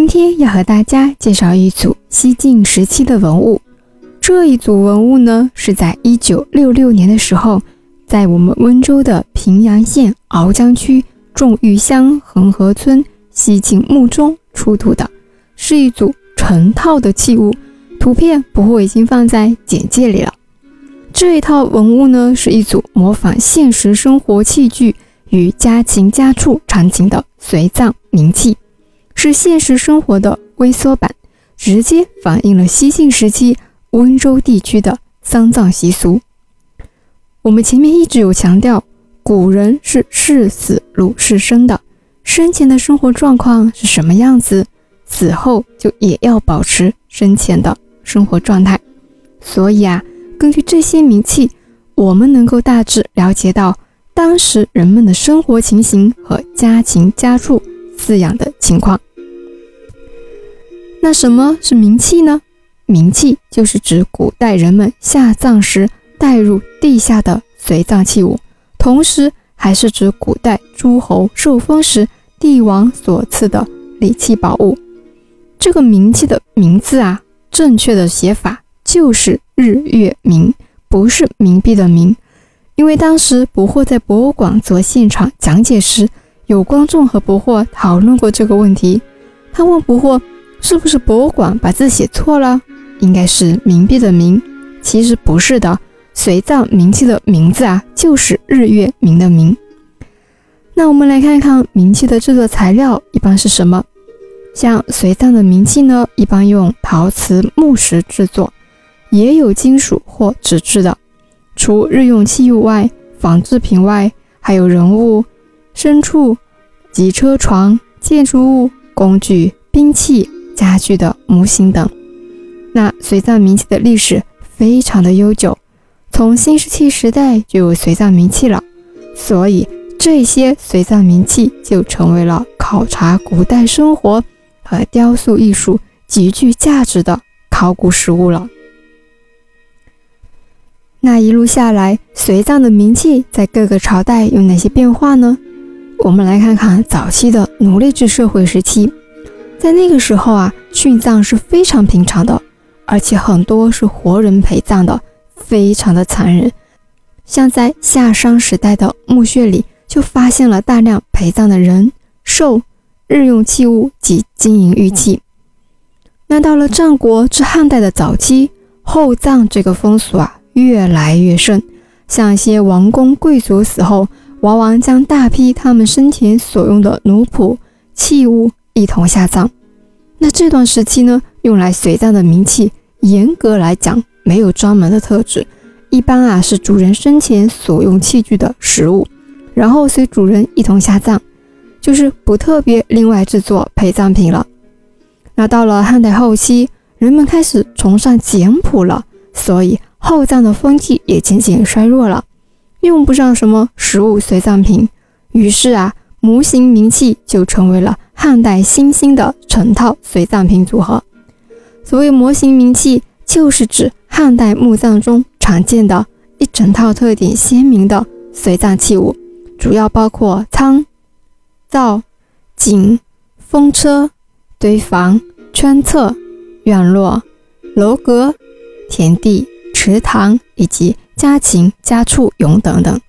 今天要和大家介绍一组西晋时期的文物。这一组文物呢，是在一九六六年的时候，在我们温州的平阳县鳌江区众玉乡恒河村西晋墓中出土的，是一组成套的器物。图片不会已经放在简介里了。这一套文物呢，是一组模仿现实生活器具与家禽家畜场景的随葬冥器，是现实生活的微缩版，直接反映了西晋时期温州地区的丧葬习俗。我们前面一直有强调，古人是视死如视生的，生前的生活状况是什么样子，死后就也要保持生前的生活状态。所以啊。根据这些名器，我们能够大致了解到当时人们的生活情形和家禽家畜饲养的情况。那什么是冥器呢？冥器就是指古代人们下葬时带入地下的随葬器物，同时还是指古代诸侯受封时帝王所赐的礼器宝物。这个冥器的名字啊，正确的写法就是。日月明不是冥币的冥，因为当时不惑在博物馆做现场讲解时，有观众和不惑讨论过这个问题。他问不惑，是不是博物馆把字写错了？应该是冥币的冥，其实不是的。随葬冥器的名字啊，就是日月明的明。那我们来看看冥器的制作材料一般是什么？像随葬的冥器呢，一般用陶瓷、木石制作。也有金属或纸质的。除日用器物外，仿制品外，还有人物、牲畜及车床、建筑物、工具、兵器、家具的模型等。那随葬冥器的历史非常的悠久，从新石器时代就有随葬冥器了，所以这些随葬冥器就成为了考察古代生活和雕塑艺术极具价值的考古实物了。那一路下来，随葬的名器在各个朝代有哪些变化呢？我们来看看早期的奴隶制社会时期，在那个时候啊，殉葬是非常平常的，而且很多是活人陪葬的，非常的残忍。像在夏商时代的墓穴里，就发现了大量陪葬的人、兽、日用器物及金银玉器。那到了战国至汉代的早期，厚葬这个风俗啊。越来越盛，像一些王公贵族死后，往往将大批他们生前所用的奴仆器物一同下葬。那这段时期呢，用来随葬的冥器，严格来讲没有专门的特质，一般啊是主人生前所用器具的实物，然后随主人一同下葬，就是不特别另外制作陪葬品了。那到了汉代后期，人们开始崇尚简朴了，所以。厚葬的风气也渐渐衰弱了，用不上什么实物随葬品，于是啊，模型名器就成为了汉代新兴的成套随葬品组合。所谓模型名器，就是指汉代墓葬中常见的一整套特点鲜明的随葬器物，主要包括仓、灶、井、风车、堆房、圈侧、院落、楼阁、田地。池塘以及家禽、家畜俑等等，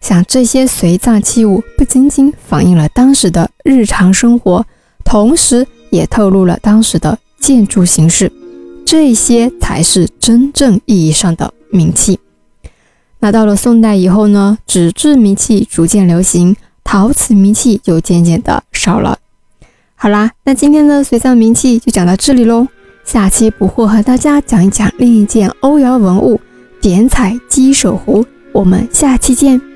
像这些随葬器物，不仅仅反映了当时的日常生活，同时也透露了当时的建筑形式。这些才是真正意义上的冥器。那到了宋代以后呢，纸质冥器逐渐流行，陶瓷名器就渐渐的少了。好啦，那今天的随葬冥器就讲到这里喽。下期不惑和大家讲一讲另一件欧窑文物——点彩鸡首壶。我们下期见。